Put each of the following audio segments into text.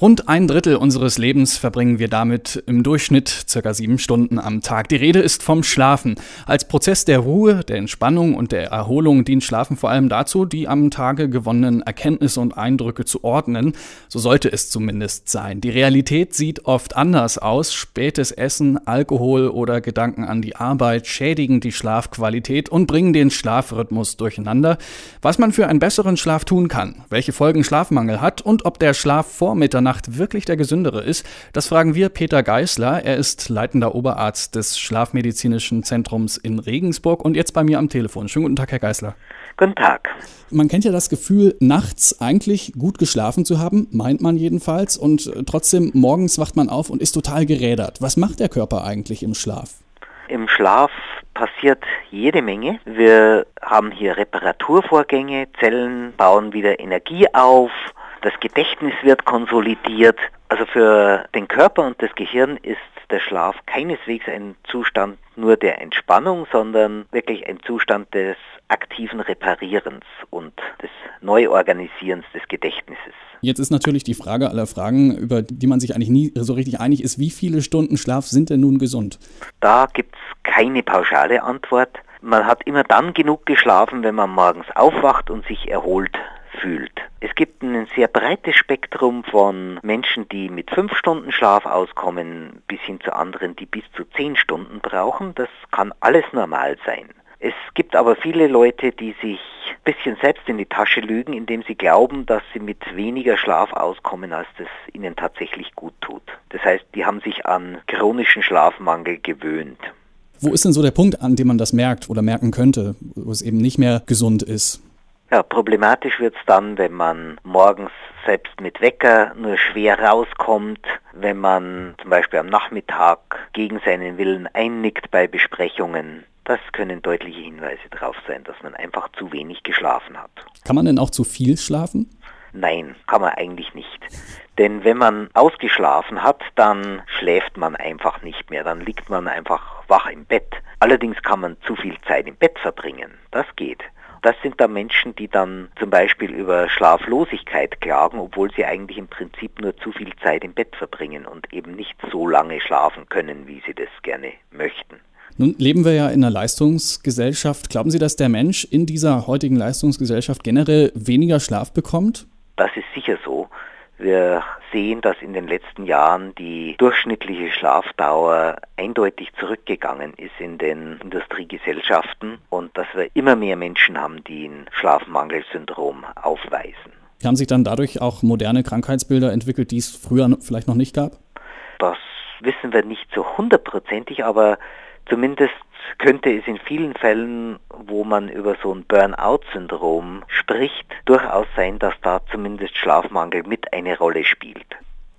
Rund ein Drittel unseres Lebens verbringen wir damit im Durchschnitt circa sieben Stunden am Tag. Die Rede ist vom Schlafen. Als Prozess der Ruhe, der Entspannung und der Erholung dient Schlafen vor allem dazu, die am Tage gewonnenen Erkenntnisse und Eindrücke zu ordnen. So sollte es zumindest sein. Die Realität sieht oft anders aus. Spätes Essen, Alkohol oder Gedanken an die Arbeit schädigen die Schlafqualität und bringen den Schlafrhythmus durcheinander. Was man für einen besseren Schlaf tun kann, welche Folgen Schlafmangel hat und ob der Schlaf vor Mitternacht Nacht wirklich der gesündere ist, das fragen wir Peter Geisler. Er ist leitender Oberarzt des Schlafmedizinischen Zentrums in Regensburg und jetzt bei mir am Telefon. Schönen guten Tag, Herr Geisler. Guten Tag. Man kennt ja das Gefühl, nachts eigentlich gut geschlafen zu haben, meint man jedenfalls, und trotzdem morgens wacht man auf und ist total gerädert. Was macht der Körper eigentlich im Schlaf? Im Schlaf passiert jede Menge. Wir haben hier Reparaturvorgänge, Zellen bauen wieder Energie auf, das Gedächtnis wird konsolidiert. Also für den Körper und das Gehirn ist der Schlaf keineswegs ein Zustand nur der Entspannung, sondern wirklich ein Zustand des aktiven Reparierens und des Neuorganisierens des Gedächtnisses. Jetzt ist natürlich die Frage aller Fragen, über die man sich eigentlich nie so richtig einig ist, wie viele Stunden Schlaf sind denn nun gesund? Da gibt es keine pauschale Antwort. Man hat immer dann genug geschlafen, wenn man morgens aufwacht und sich erholt fühlt. Es gibt ein sehr breites Spektrum von Menschen, die mit fünf Stunden Schlaf auskommen, bis hin zu anderen, die bis zu zehn Stunden brauchen. Das kann alles normal sein. Es gibt aber viele Leute, die sich ein bisschen selbst in die Tasche lügen, indem sie glauben, dass sie mit weniger Schlaf auskommen, als das ihnen tatsächlich gut tut. Das heißt, die haben sich an chronischen Schlafmangel gewöhnt. Wo ist denn so der Punkt, an dem man das merkt oder merken könnte, wo es eben nicht mehr gesund ist? Ja, problematisch wird es dann, wenn man morgens selbst mit Wecker nur schwer rauskommt, wenn man zum Beispiel am Nachmittag gegen seinen Willen einnickt bei Besprechungen. Das können deutliche Hinweise darauf sein, dass man einfach zu wenig geschlafen hat. Kann man denn auch zu viel schlafen? Nein, kann man eigentlich nicht. Denn wenn man ausgeschlafen hat, dann schläft man einfach nicht mehr, dann liegt man einfach wach im Bett. Allerdings kann man zu viel Zeit im Bett verbringen. Das geht. Das sind da Menschen, die dann zum Beispiel über Schlaflosigkeit klagen, obwohl sie eigentlich im Prinzip nur zu viel Zeit im Bett verbringen und eben nicht so lange schlafen können, wie sie das gerne möchten. Nun leben wir ja in einer Leistungsgesellschaft. Glauben Sie, dass der Mensch in dieser heutigen Leistungsgesellschaft generell weniger Schlaf bekommt? Das ist sicher so. Wir sehen, dass in den letzten Jahren die durchschnittliche Schlafdauer eindeutig zurückgegangen ist in den Industriegesellschaften und dass wir immer mehr Menschen haben, die ein Schlafmangelsyndrom aufweisen. Haben sich dann dadurch auch moderne Krankheitsbilder entwickelt, die es früher vielleicht noch nicht gab? Das wissen wir nicht so hundertprozentig, aber zumindest könnte es in vielen Fällen, wo man über so ein Burnout-Syndrom spricht, durchaus sein, dass da zumindest Schlafmangel mit eine Rolle spielt.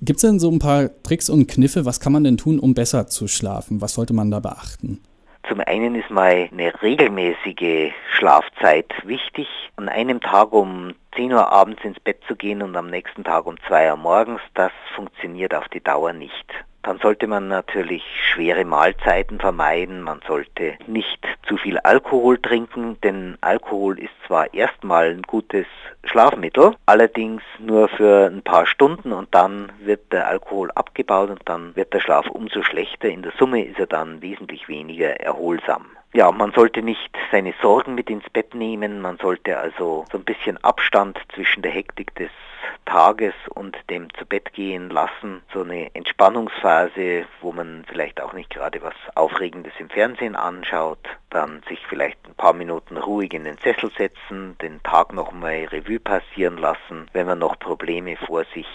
Gibt es denn so ein paar Tricks und Kniffe? Was kann man denn tun, um besser zu schlafen? Was sollte man da beachten? Zum einen ist mal eine regelmäßige Schlafzeit wichtig. An einem Tag um 10 Uhr abends ins Bett zu gehen und am nächsten Tag um 2 Uhr morgens, das funktioniert auf die Dauer nicht. Dann sollte man natürlich schwere Mahlzeiten vermeiden. Man sollte nicht zu viel Alkohol trinken, denn Alkohol ist zwar erstmal ein gutes Schlafmittel, allerdings nur für ein paar Stunden und dann wird der Alkohol abgebaut und dann wird der Schlaf umso schlechter. In der Summe ist er dann wesentlich weniger erholsam. Ja, man sollte nicht seine Sorgen mit ins Bett nehmen, man sollte also so ein bisschen Abstand zwischen der Hektik des Tages und dem zu Bett gehen lassen. So eine Entspannungsphase, wo man vielleicht auch nicht gerade was Aufregendes im Fernsehen anschaut. Dann sich vielleicht ein paar Minuten ruhig in den Sessel setzen, den Tag nochmal Revue passieren lassen. Wenn man noch Probleme vor sich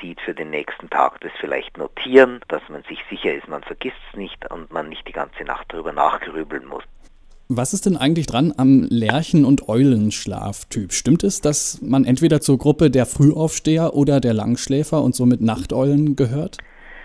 sieht für den nächsten Tag, das vielleicht notieren, dass man sich sicher ist, man vergisst es nicht und man nicht die ganze Nacht darüber nachgrübeln muss. Was ist denn eigentlich dran am Lerchen- und Eulenschlaftyp? Stimmt es, dass man entweder zur Gruppe der Frühaufsteher oder der Langschläfer und somit Nachteulen gehört?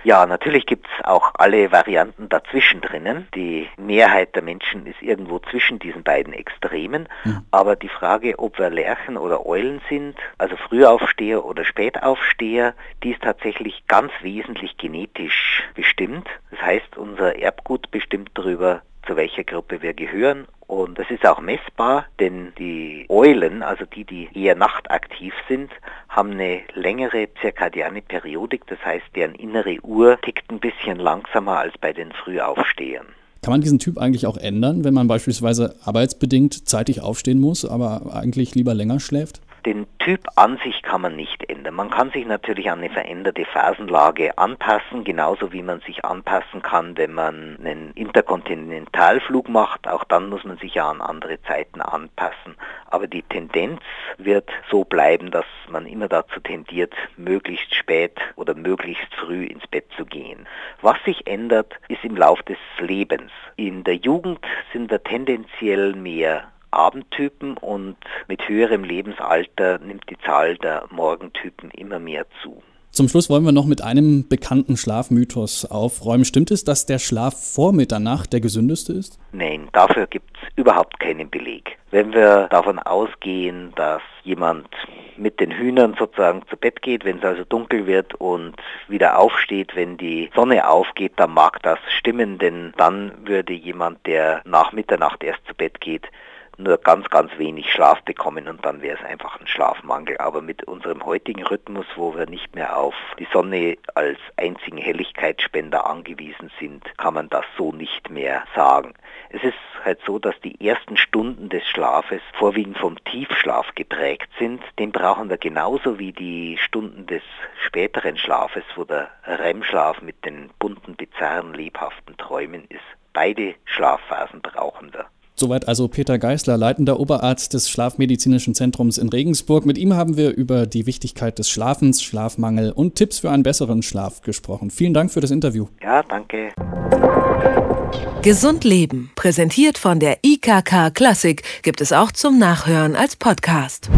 Ja, natürlich gibt es auch alle Varianten dazwischen drinnen. Die Mehrheit der Menschen ist irgendwo zwischen diesen beiden Extremen. Mhm. Aber die Frage, ob wir Lerchen oder Eulen sind, also Frühaufsteher oder Spätaufsteher, die ist tatsächlich ganz wesentlich genetisch bestimmt. Das heißt, unser Erbgut bestimmt darüber, zu welcher Gruppe wir gehören und das ist auch messbar, denn die Eulen, also die, die eher nachtaktiv sind, haben eine längere zirkadiane Periodik, das heißt, deren innere Uhr tickt ein bisschen langsamer als bei den Frühaufstehern. Kann man diesen Typ eigentlich auch ändern, wenn man beispielsweise arbeitsbedingt zeitig aufstehen muss, aber eigentlich lieber länger schläft? Den Typ an sich kann man nicht ändern. Man kann sich natürlich an eine veränderte Phasenlage anpassen, genauso wie man sich anpassen kann, wenn man einen Interkontinentalflug macht. Auch dann muss man sich ja an andere Zeiten anpassen. Aber die Tendenz wird so bleiben, dass man immer dazu tendiert, möglichst spät oder möglichst früh ins Bett zu gehen. Was sich ändert, ist im Lauf des Lebens. In der Jugend sind wir tendenziell mehr Abendtypen und mit höherem Lebensalter nimmt die Zahl der Morgentypen immer mehr zu. Zum Schluss wollen wir noch mit einem bekannten Schlafmythos aufräumen. Stimmt es, dass der Schlaf vor Mitternacht der gesündeste ist? Nein, dafür gibt es überhaupt keinen Beleg. Wenn wir davon ausgehen, dass jemand mit den Hühnern sozusagen zu Bett geht, wenn es also dunkel wird und wieder aufsteht, wenn die Sonne aufgeht, dann mag das stimmen, denn dann würde jemand, der nach Mitternacht erst zu Bett geht, nur ganz, ganz wenig Schlaf bekommen und dann wäre es einfach ein Schlafmangel. Aber mit unserem heutigen Rhythmus, wo wir nicht mehr auf die Sonne als einzigen Helligkeitsspender angewiesen sind, kann man das so nicht mehr sagen. Es ist halt so, dass die ersten Stunden des Schlafes vorwiegend vom Tiefschlaf geprägt sind. Den brauchen wir genauso wie die Stunden des späteren Schlafes, wo der REM-Schlaf mit den bunten, bizarren, lebhaften Träumen ist. Beide Schlafphasen brauchen wir. Soweit also Peter Geißler, leitender Oberarzt des Schlafmedizinischen Zentrums in Regensburg. Mit ihm haben wir über die Wichtigkeit des Schlafens, Schlafmangel und Tipps für einen besseren Schlaf gesprochen. Vielen Dank für das Interview. Ja, danke. Gesund Leben, präsentiert von der IKK Klassik, gibt es auch zum Nachhören als Podcast.